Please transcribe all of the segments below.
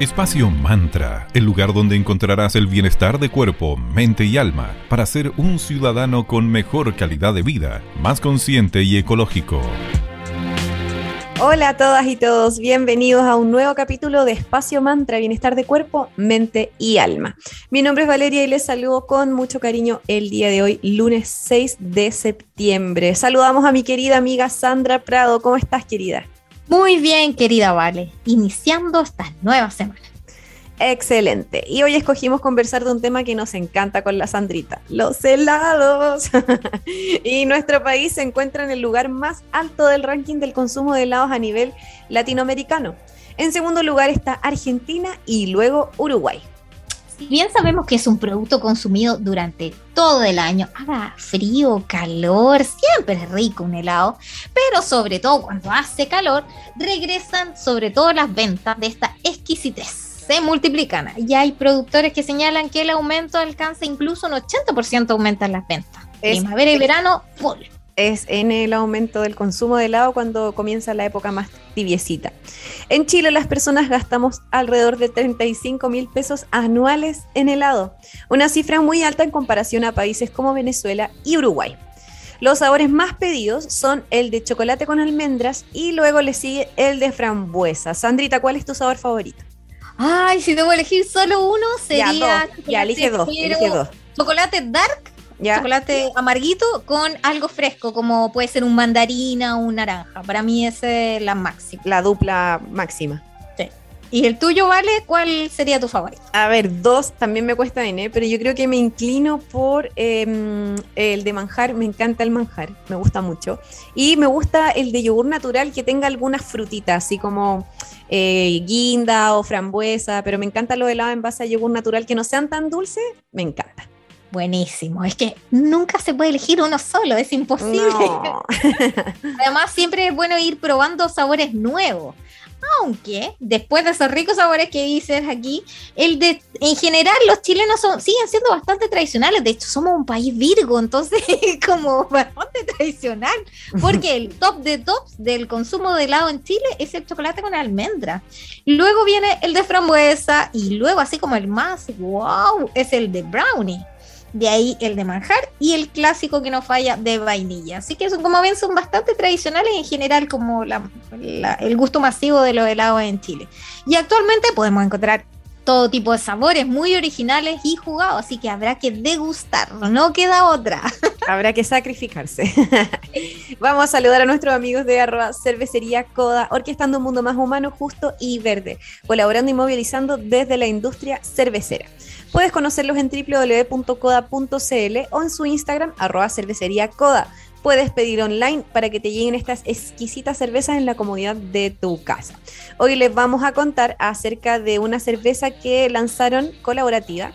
Espacio Mantra, el lugar donde encontrarás el bienestar de cuerpo, mente y alma para ser un ciudadano con mejor calidad de vida, más consciente y ecológico. Hola a todas y todos, bienvenidos a un nuevo capítulo de Espacio Mantra, bienestar de cuerpo, mente y alma. Mi nombre es Valeria y les saludo con mucho cariño el día de hoy, lunes 6 de septiembre. Saludamos a mi querida amiga Sandra Prado, ¿cómo estás querida? Muy bien, querida Vale, iniciando esta nueva semana. Excelente. Y hoy escogimos conversar de un tema que nos encanta con la Sandrita, los helados. y nuestro país se encuentra en el lugar más alto del ranking del consumo de helados a nivel latinoamericano. En segundo lugar está Argentina y luego Uruguay. Si bien sabemos que es un producto consumido durante todo el año, haga frío, calor, siempre es rico un helado, pero sobre todo cuando hace calor, regresan sobre todo las ventas de esta exquisitez. Se multiplican y hay productores que señalan que el aumento alcanza incluso un 80% aumentan las ventas. Primavera y verano, full es en el aumento del consumo de helado cuando comienza la época más tibiecita. En Chile las personas gastamos alrededor de 35 mil pesos anuales en helado, una cifra muy alta en comparación a países como Venezuela y Uruguay. Los sabores más pedidos son el de chocolate con almendras y luego le sigue el de frambuesa. Sandrita, ¿cuál es tu sabor favorito? Ay, si debo elegir solo uno, sería. Ya, elige dos, elige dos. Chocolate dark chocolate amarguito con algo fresco, como puede ser un mandarina o un naranja. Para mí esa es la máxima. La dupla máxima. Sí. ¿Y el tuyo, Vale? ¿Cuál sería tu favorito? A ver, dos también me cuesta bien, ¿eh? pero yo creo que me inclino por em, el de manjar. Me encanta el manjar, me gusta mucho. Y me gusta el de yogur natural que tenga algunas frutitas, así como eh, guinda o frambuesa, pero me encanta lo helado en base a yogur natural que no sean tan dulces, me encanta. Buenísimo. Es que nunca se puede elegir uno solo, es imposible. Además, siempre es bueno ir probando sabores nuevos. Aunque después de esos ricos sabores que dices aquí, el de, en general los chilenos son, siguen siendo bastante tradicionales. De hecho, somos un país virgo, entonces como bastante tradicional. Porque el top de tops del consumo de helado en Chile es el chocolate con almendra. Luego viene el de frambuesa y luego así como el más wow es el de brownie de ahí el de manjar y el clásico que no falla de vainilla. Así que son, como ven, son bastante tradicionales en general como el gusto masivo de los helados en Chile. Y actualmente podemos encontrar todo tipo de sabores muy originales y jugados, así que habrá que degustarlo, no queda otra. Habrá que sacrificarse. Vamos a saludar a nuestros amigos de arroba cervecería Coda, orquestando un mundo más humano, justo y verde, colaborando y movilizando desde la industria cervecera. Puedes conocerlos en www.coda.cl o en su Instagram, arroba cervecería Coda. Puedes pedir online para que te lleguen estas exquisitas cervezas en la comodidad de tu casa. Hoy les vamos a contar acerca de una cerveza que lanzaron colaborativa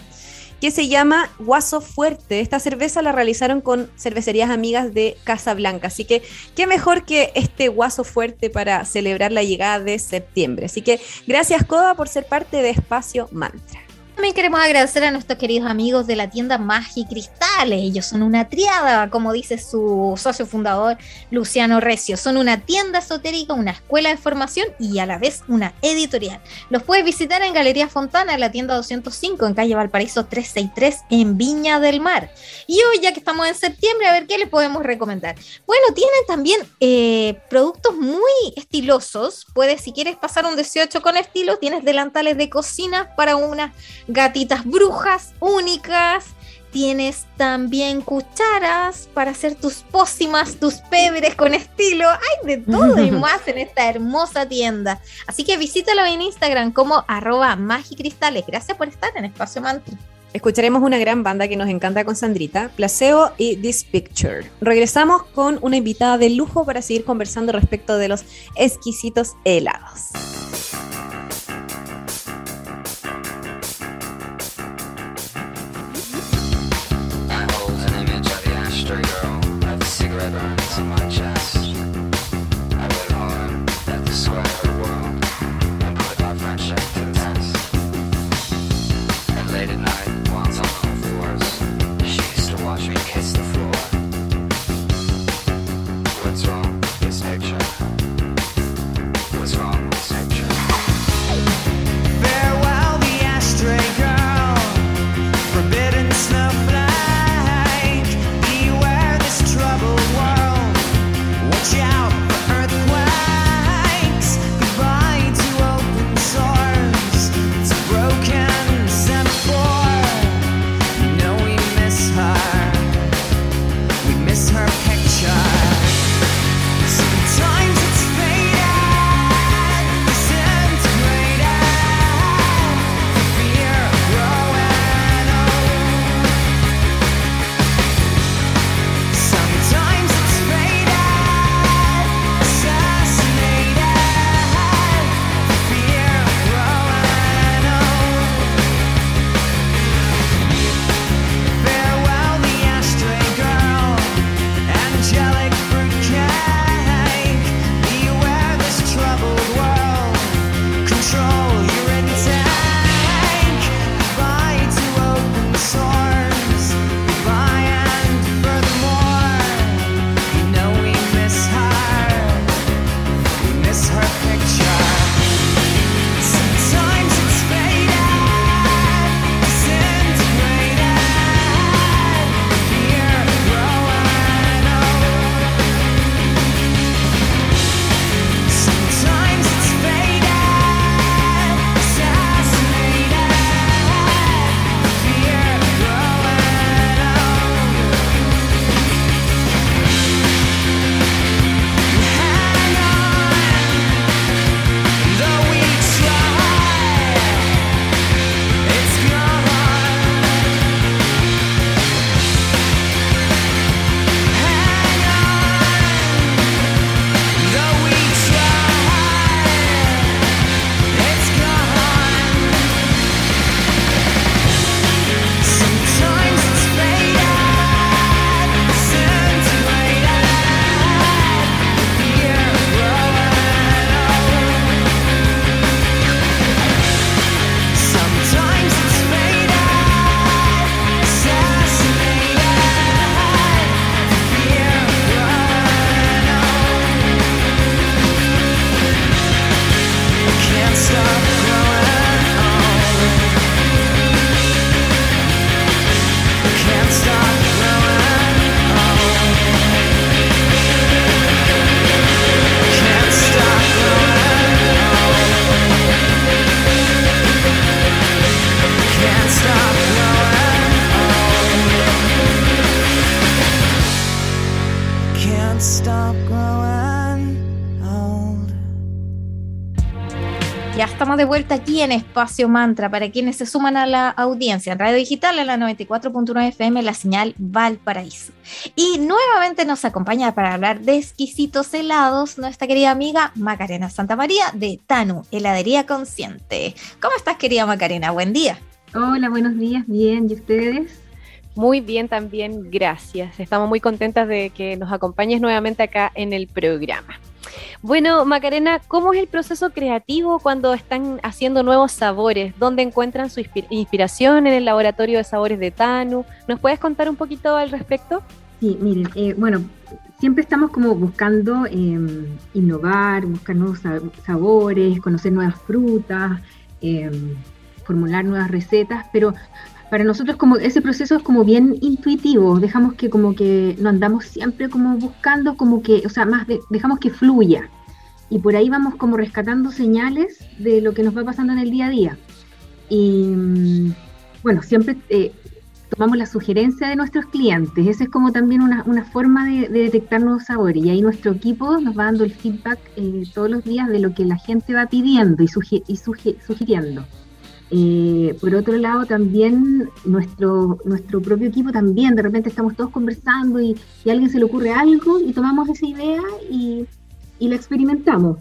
que se llama Guaso Fuerte. Esta cerveza la realizaron con cervecerías amigas de Casablanca. Así que qué mejor que este Guaso Fuerte para celebrar la llegada de septiembre. Así que gracias Coda por ser parte de Espacio Mantra. También queremos agradecer a nuestros queridos amigos de la tienda Magi Cristales. Ellos son una triada, como dice su socio fundador Luciano Recio. Son una tienda esotérica, una escuela de formación y a la vez una editorial. Los puedes visitar en Galería Fontana, la tienda 205, en calle Valparaíso 363, en Viña del Mar. Y hoy, ya que estamos en septiembre, a ver qué les podemos recomendar. Bueno, tienen también eh, productos muy estilosos. Puedes, si quieres pasar un 18 con estilo, tienes delantales de cocina para una gatitas brujas únicas. Tienes también cucharas para hacer tus pócimas, tus pebres con estilo. Hay de todo y más en esta hermosa tienda. Así que visítalo en Instagram como arroba magicristales. Gracias por estar en Espacio Mantra. Escucharemos una gran banda que nos encanta con Sandrita, Placebo y This Picture. Regresamos con una invitada de lujo para seguir conversando respecto de los exquisitos helados. De vuelta aquí en Espacio Mantra para quienes se suman a la audiencia en Radio Digital en la 94.9 FM, la señal Valparaíso. Y nuevamente nos acompaña para hablar de exquisitos helados nuestra querida amiga Macarena Santa María de Tanu, Heladería Consciente. ¿Cómo estás, querida Macarena? Buen día. Hola, buenos días, bien, ¿y ustedes? Muy bien también, gracias. Estamos muy contentas de que nos acompañes nuevamente acá en el programa. Bueno, Macarena, ¿cómo es el proceso creativo cuando están haciendo nuevos sabores? ¿Dónde encuentran su inspiración en el laboratorio de sabores de Tanu? ¿Nos puedes contar un poquito al respecto? Sí, miren, eh, bueno, siempre estamos como buscando em, innovar, buscar nuevos sabores, conocer nuevas frutas, em, formular nuevas recetas, pero para nosotros como ese proceso es como bien intuitivo, dejamos que como que no andamos siempre como buscando como que, o sea, más dejamos que fluya. Y por ahí vamos como rescatando señales de lo que nos va pasando en el día a día. Y mm, bueno, siempre eh, tomamos la sugerencia de nuestros clientes. Esa es como también una, forma de, detectar nuevos sabores. Y ahí nuestro equipo nos va dando el feedback eh, todos los días de lo que la gente va pidiendo y, y sugiriendo. Eh, por otro lado, también nuestro, nuestro propio equipo también, de repente estamos todos conversando y, a alguien se le ocurre algo y tomamos esa idea y, la experimentamos.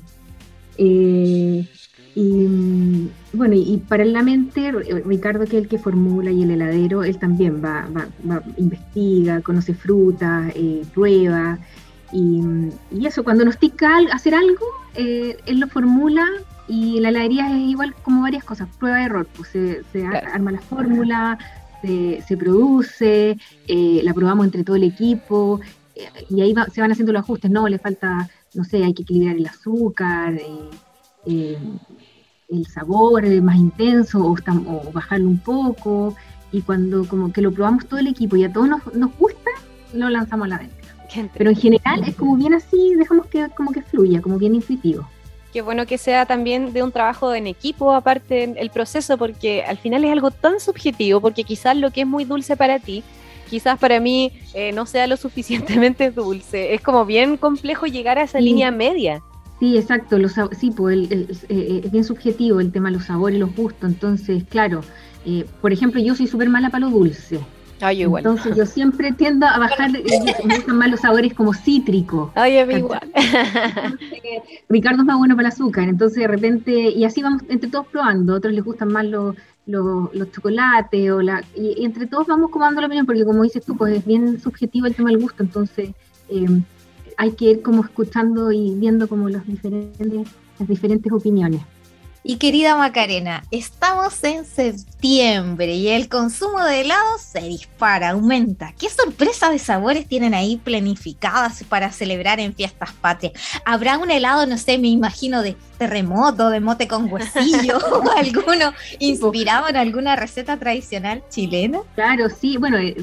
Eh, y bueno, y, paralelamente Ricardo, que es el que formula y el heladero, él también va, va, investiga, conoce frutas, eh, prueba. Y, eso, cuando nos tica hacer algo, él lo formula y la heladería es igual como varias cosas, prueba de error, pues se, arma la fórmula, se, produce, eh, la probamos entre todo el equipo, eh, y ahí se van haciendo los ajustes, no, le falta, no sé, hay que equilibrar el azúcar, eh, el sabor más intenso, o, o, bajarlo un poco, y cuando como que lo probamos todo el equipo y a todos nos, nos gusta, lo lanzamos a la venta. Pero en general es como bien así, dejamos que como que fluya, como bien intuitivo qué bueno que sea también de un trabajo en equipo, aparte el proceso, porque al final es algo tan subjetivo, porque quizás lo que es muy dulce para ti, quizás para mí eh, no sea lo suficientemente dulce. Es como bien complejo llegar a esa línea media. Sí, exacto. Los, sí, pues eh, es bien subjetivo el tema de los sabores y los gustos. Entonces, claro, eh, por ejemplo, yo soy súper mala para lo dulce. Igual. Entonces yo siempre tiendo a bajar, me gustan más los sabores como cítricos. Ay, a mí igual. Ricardo es más bueno para el azúcar, entonces de repente, y así vamos entre todos probando, a otros les gustan más los, los, chocolates, o la, y, entre todos vamos comando la opinión, porque como dices tú, pues es bien subjetivo el tema del gusto, entonces eh, hay que ir como escuchando y viendo como los diferentes, las diferentes opiniones. Y querida Macarena, estamos en septiembre y el consumo de helados se dispara, aumenta. ¿Qué sorpresa de sabores tienen ahí planificadas para celebrar en fiestas patrias? ¿Habrá un helado, no sé, me imagino de terremoto, de mote con huesillo o alguno inspirado en alguna receta tradicional chilena? Claro, sí, bueno, eh,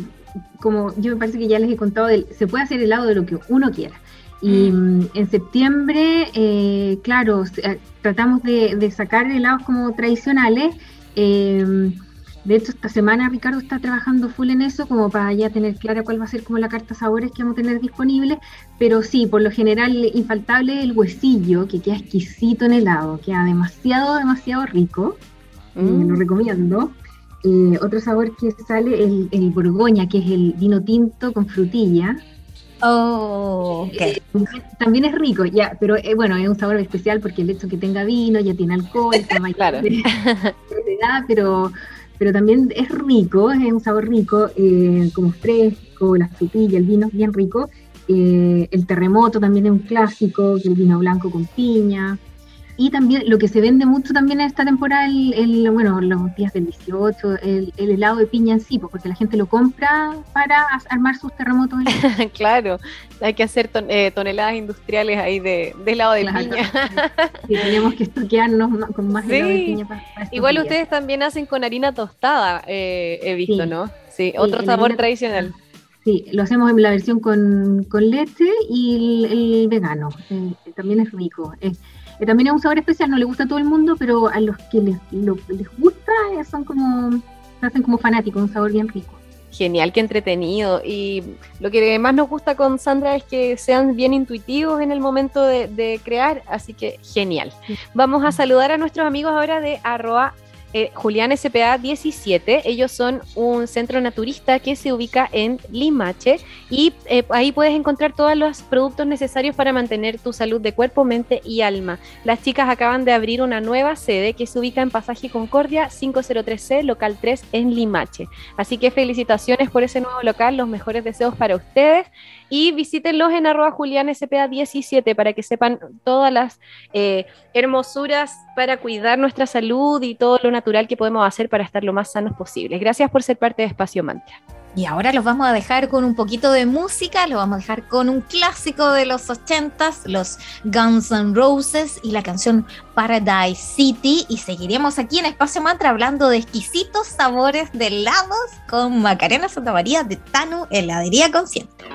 como yo me parece que ya les he contado, se puede hacer helado de lo que uno quiera. Y mm, en septiembre, eh, claro, eh, tratamos de, sacar helados como tradicionales. Eh, de hecho, esta semana Ricardo está trabajando full en eso, como para ya tener clara cuál va a ser como la carta sabores que vamos a tener disponible. Pero sí, por lo general, infaltable el huesillo, que queda exquisito en helado, queda demasiado, demasiado rico. lo mm. recomiendo. otro sabor que sale, el, el Borgoña, que es el vino tinto con frutilla. Oh, okay. Eh, también es rico, ya, pero eh, bueno, es un sabor especial porque el hecho que tenga vino ya tiene alcohol, claro. pero, pero también es rico, es un sabor rico, eh, como fresco, la frutilla, el vino es bien rico. el terremoto también es un clásico, el vino blanco con piña. Y también lo que se vende mucho también en esta temporada, el, bueno, los días del 18, el, helado de piña en sí, pues, porque la gente lo compra para armar sus terremotos. claro, hay que hacer eh, toneladas industriales ahí de, helado de piña. sí, tenemos que estoquearnos con más helado de piña. Para, Igual ustedes también hacen con harina tostada, eh, he visto, ¿no? Sí, otro sabor tradicional. Sí, lo hacemos en la versión con, leche y el, vegano. Eh, también es rico que también es un sabor especial, no le gusta a todo el mundo, pero a los que les, les gusta eh, son como, se hacen como fanáticos, un sabor bien rico. Genial, qué entretenido. Y lo que más nos gusta con Sandra es que sean bien intuitivos en el momento de, crear, así que genial. Vamos a saludar a nuestros amigos ahora de arroba eh, Julián SPA 17. Ellos son un centro naturista que se ubica en Limache y eh, ahí puedes encontrar todos los productos necesarios para mantener tu salud de cuerpo, mente y alma. Las chicas acaban de abrir una nueva sede que se ubica en Pasaje Concordia 503C, local 3 en Limache. Así que felicitaciones por ese nuevo local, los mejores deseos para ustedes y visítenlos en arroba julianspa17 para que sepan todas las eh, hermosuras para cuidar nuestra salud y todo lo natural que podemos hacer para estar lo más sanos posible. Gracias por ser parte de Espacio Mantra. Y ahora los vamos a dejar con un poquito de música, los vamos a dejar con un clásico de los ochentas, los Guns N' Roses y la canción Paradise City. Y seguiremos aquí en Espacio Mantra hablando de exquisitos sabores de helados con Macarena Santa María de Tanu Heladería Consciente.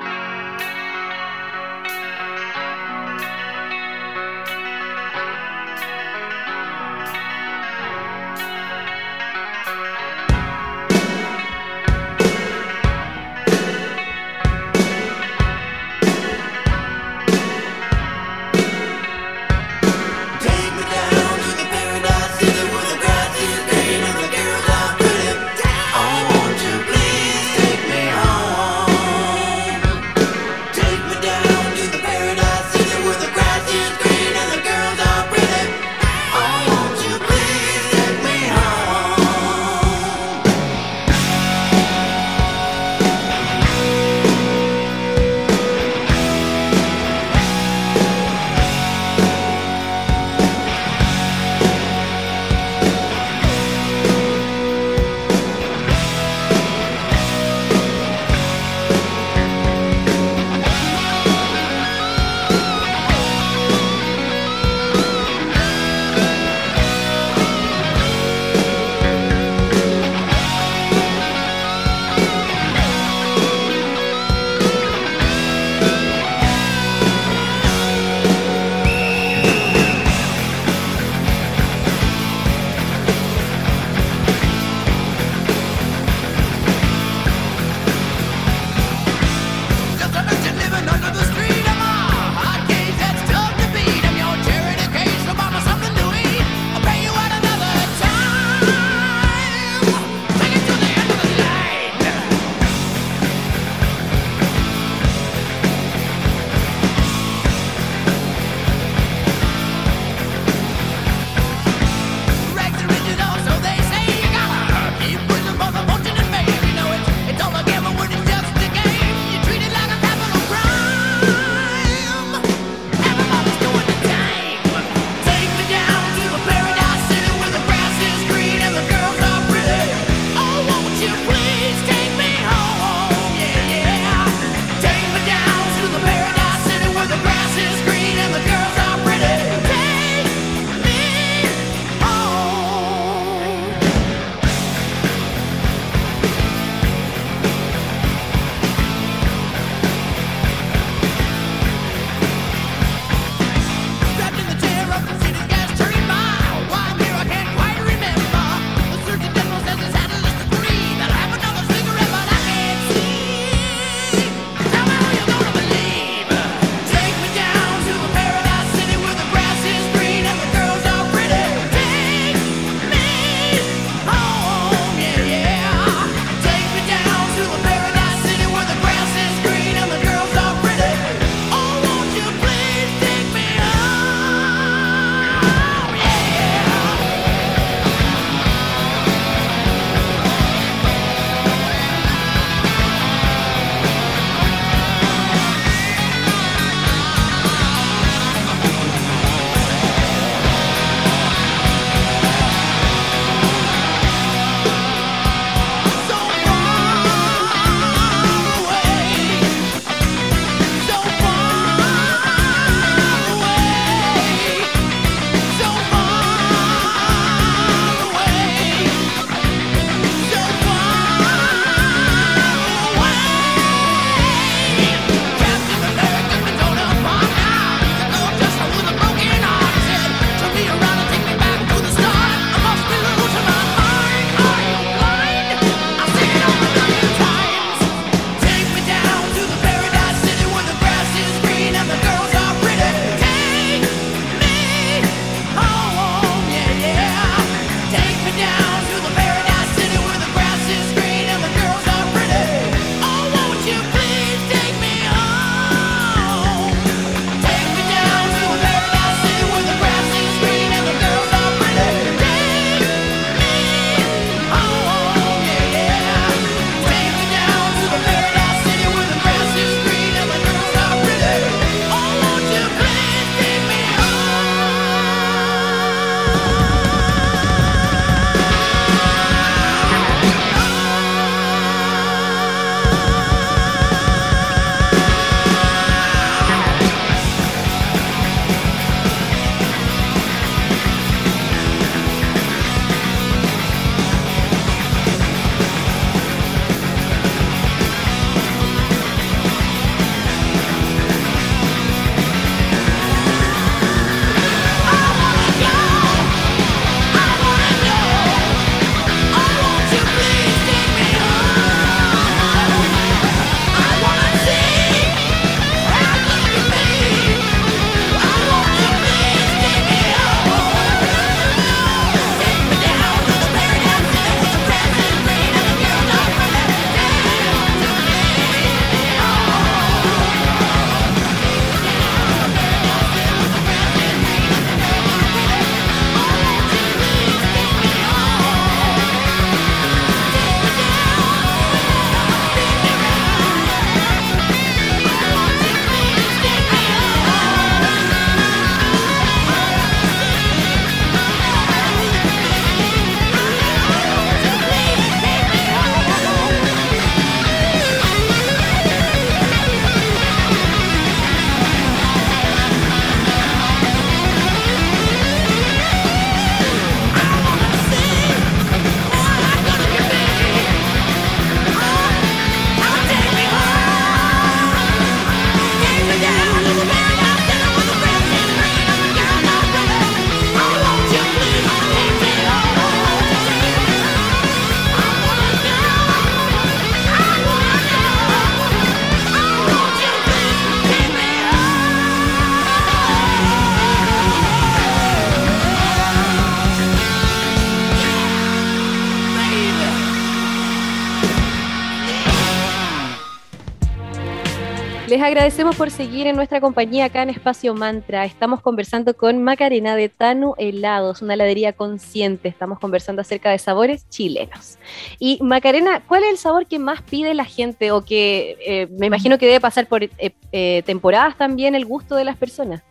Les agradecemos por seguir en nuestra compañía acá en Espacio Mantra. Estamos conversando con Macarena de Tanu Helados, una heladería consciente. Estamos conversando acerca de sabores chilenos. Y Macarena, ¿cuál es el sabor que más pide la gente o que eh, me imagino que debe pasar por eh, eh, temporadas también el gusto de las personas?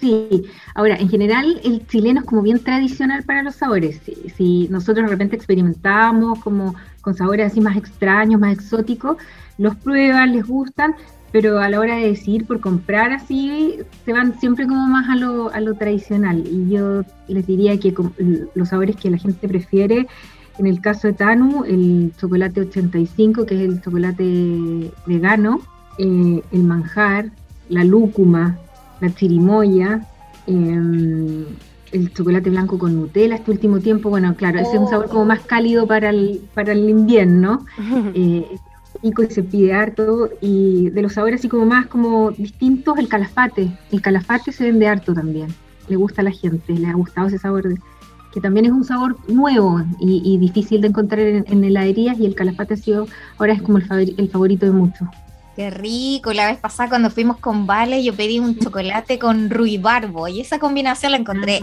Sí, ahora, en general el chileno es como bien tradicional para los sabores. Si, nosotros de repente experimentamos como con sabores así más extraños, más exóticos, los prueban, les gustan, pero a la hora de decidir por comprar así, se van siempre como más a lo, a lo tradicional. Y yo les diría que los sabores que la gente prefiere, en el caso de Tanu, el chocolate 85, que es el chocolate vegano, eh, el manjar, la lúcuma, la chirimoya, em, el chocolate blanco con Nutella este último tiempo, bueno, claro, ese es un sabor como más cálido para el, para el invierno. Eh, y se pide harto y de los sabores así como más como distintos el calafate. El calafate se vende harto también. Le gusta a la gente le ha gustado ese sabor que también es un sabor nuevo y, difícil de encontrar en, heladerías y el calafate ha sido ahora es como el, el favorito de muchos. Qué rico, la vez pasada cuando fuimos con Vale yo pedí un chocolate con ruibarbo y esa combinación la encontré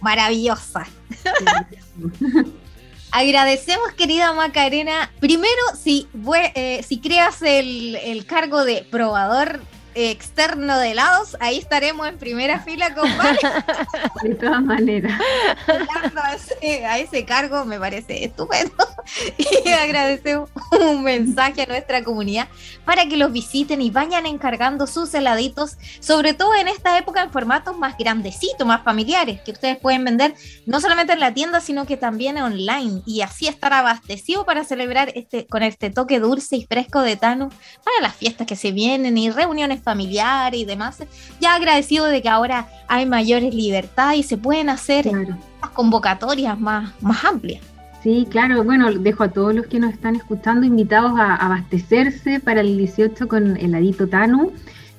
maravillosa. Agradecemos, querida Macarena. Primero, si, eh, si creas el, el cargo de probador externo de helados, ahí estaremos en primera fila con De todas maneras. A ese, cargo me parece estupendo. Y agradecemos un mensaje a nuestra comunidad para que los visiten y vayan encargando sus heladitos, sobre todo en esta época en formatos más grandecitos, más familiares, que ustedes pueden vender no solamente en la tienda, sino que también online y así estar abastecido para celebrar este con este toque dulce y fresco de Tano para las fiestas que se vienen y reuniones familiar y demás, ya agradecido de que ahora hay mayores libertad y se pueden hacer convocatorias más, más amplias. Sí, claro, bueno, dejo a todos los que nos están escuchando invitados a abastecerse para el 18 con el heladito Tanu.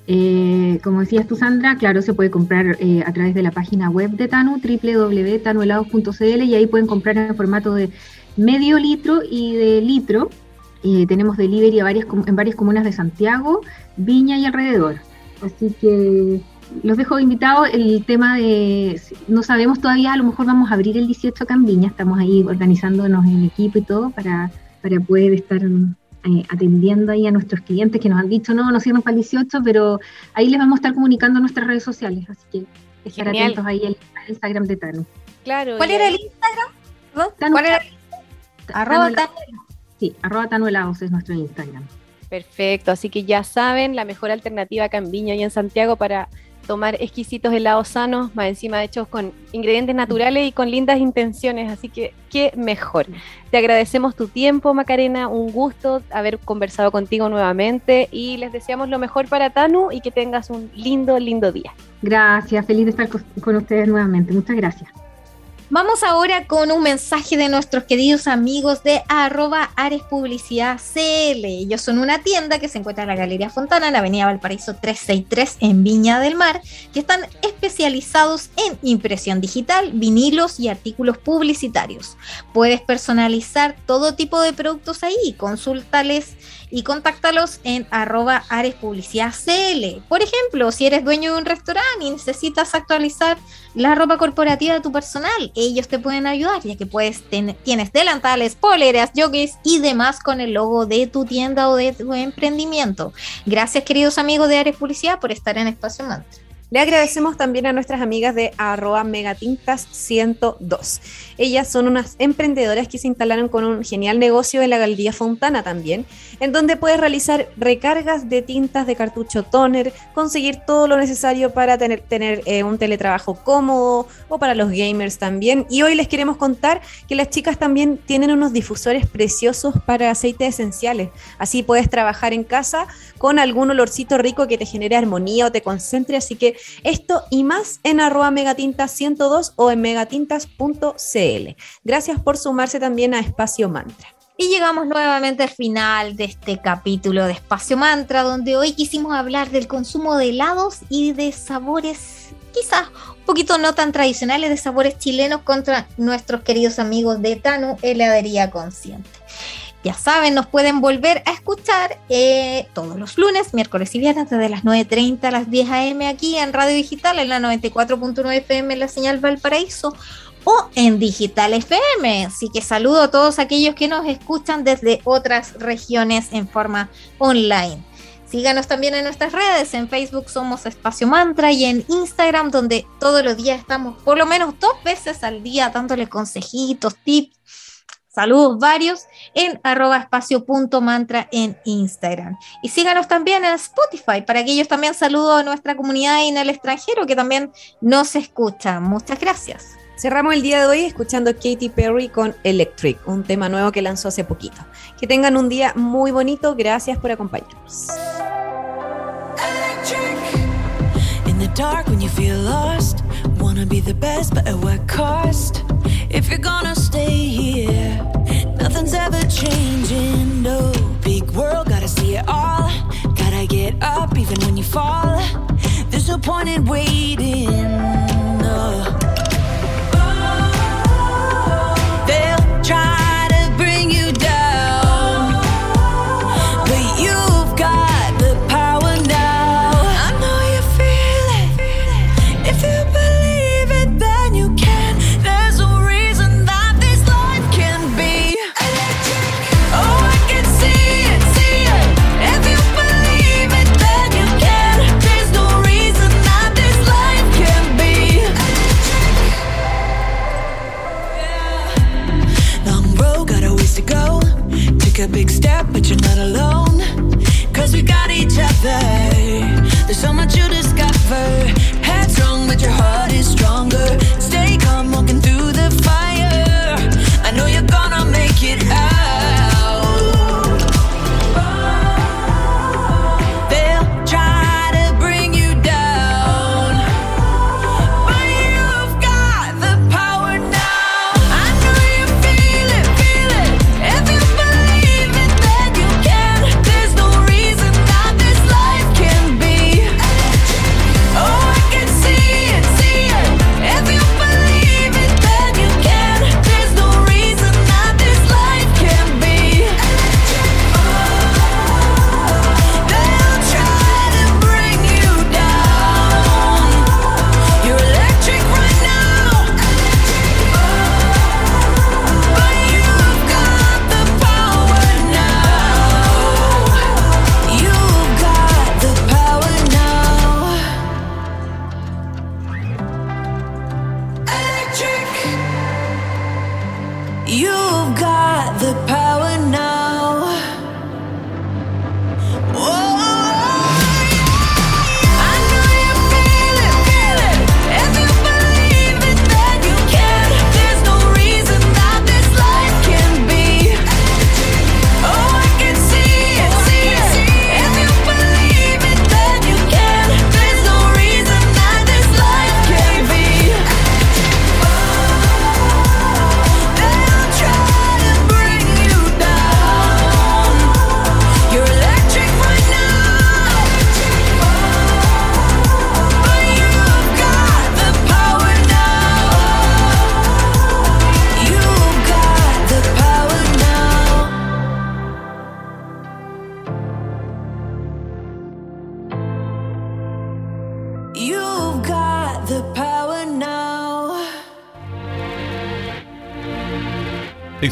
Eh, como decías tú, Sandra, claro, se puede comprar eh, a través de la página web de Tanu, www.tanuhelados.cl, y ahí pueden comprar en formato de medio litro y de litro. Eh, tenemos delivery a varias, en varias comunas de Santiago, Viña y alrededor. Así que los dejo invitados. El tema de, no sabemos todavía, a lo mejor vamos a abrir el 18 acá en Viña, estamos ahí organizándonos en equipo y todo para, para poder estar eh, atendiendo ahí a nuestros clientes que nos han dicho, no, no cierran para el 18, pero ahí les vamos a estar comunicando en nuestras redes sociales, así que estar atentos ahí al Instagram de Tano. Claro. ¿Cuál era el Instagram? ¿Cuál era el Arroba Sí, arroba Tanuelados es nuestro Instagram. Perfecto, así que ya saben, la mejor alternativa acá en Viña y en Santiago para tomar exquisitos helados sanos, más encima hechos con ingredientes naturales y con lindas intenciones, así que qué mejor. Te agradecemos tu tiempo, Macarena, un gusto haber conversado contigo nuevamente y les deseamos lo mejor para Tanu y que tengas un lindo, lindo día. Gracias, feliz de estar con ustedes nuevamente, muchas gracias. Vamos ahora con un mensaje de nuestros queridos amigos de arroba Ares Publicidad CL. Ellos son una tienda que se encuentra en la Galería Fontana, en la Avenida Valparaíso 363 en Viña del Mar, que están especializados en impresión digital, vinilos y artículos publicitarios. Puedes personalizar todo tipo de productos ahí, consúltales y contáctalos en arroba Ares Publicidad CL. Por ejemplo, si eres dueño de un restaurante y necesitas actualizar la ropa corporativa de tu personal, ellos te pueden ayudar, ya que puedes tienes delantales, poleras, joggies y demás con el logo de tu tienda o de tu emprendimiento. Gracias, queridos amigos de Ares Publicidad, por estar en Espacio Mantra. Le agradecemos también a nuestras amigas de arroba megatintas 102. Ellas son unas emprendedoras que se instalaron con un genial negocio en la Galería Fontana también, en donde puedes realizar recargas de tintas de cartucho toner, conseguir todo lo necesario para tener, eh, un teletrabajo cómodo o para los gamers también. Y hoy les queremos contar que las chicas también tienen unos difusores preciosos para aceites esenciales. Así puedes trabajar en casa con algún olorcito rico que te genere armonía o te concentre. Así que esto y más en arroba megatintas102 o en megatintas.cl. Gracias por sumarse también a Espacio Mantra. Y llegamos nuevamente al final de este capítulo de Espacio Mantra, donde hoy quisimos hablar del consumo de helados y de sabores quizás un poquito no tan tradicionales, de sabores chilenos contra nuestros queridos amigos de Tanu Heladería Consciente. Ya saben, nos pueden volver a escuchar eh, todos los lunes, miércoles y viernes desde las 9.30 a las 10 a.m. aquí en Radio Digital en la 94.9 FM la señal Valparaíso o en Digital FM. Así que saludo a todos aquellos que nos escuchan desde otras regiones en forma online. Síganos también en nuestras redes, en Facebook somos Espacio Mantra y en Instagram donde todos los días estamos por lo menos dos veces al día dándole consejitos, tips, saludos varios en arroba espacio.mantra en Instagram. Y síganos también en Spotify para que ellos también saludo a nuestra comunidad en el extranjero que también nos escucha. Muchas gracias. Cerramos el día de hoy escuchando Katy Perry con Electric, un tema nuevo que lanzó hace poquito. Que tengan un día muy bonito. Gracias por acompañarnos. Dark when you feel lost, wanna be the best, but at what cost? If you're gonna stay here, nothing's ever changing. No big world, gotta see it all. Gotta get up even when you fall. There's no point in waiting. No. Oh, a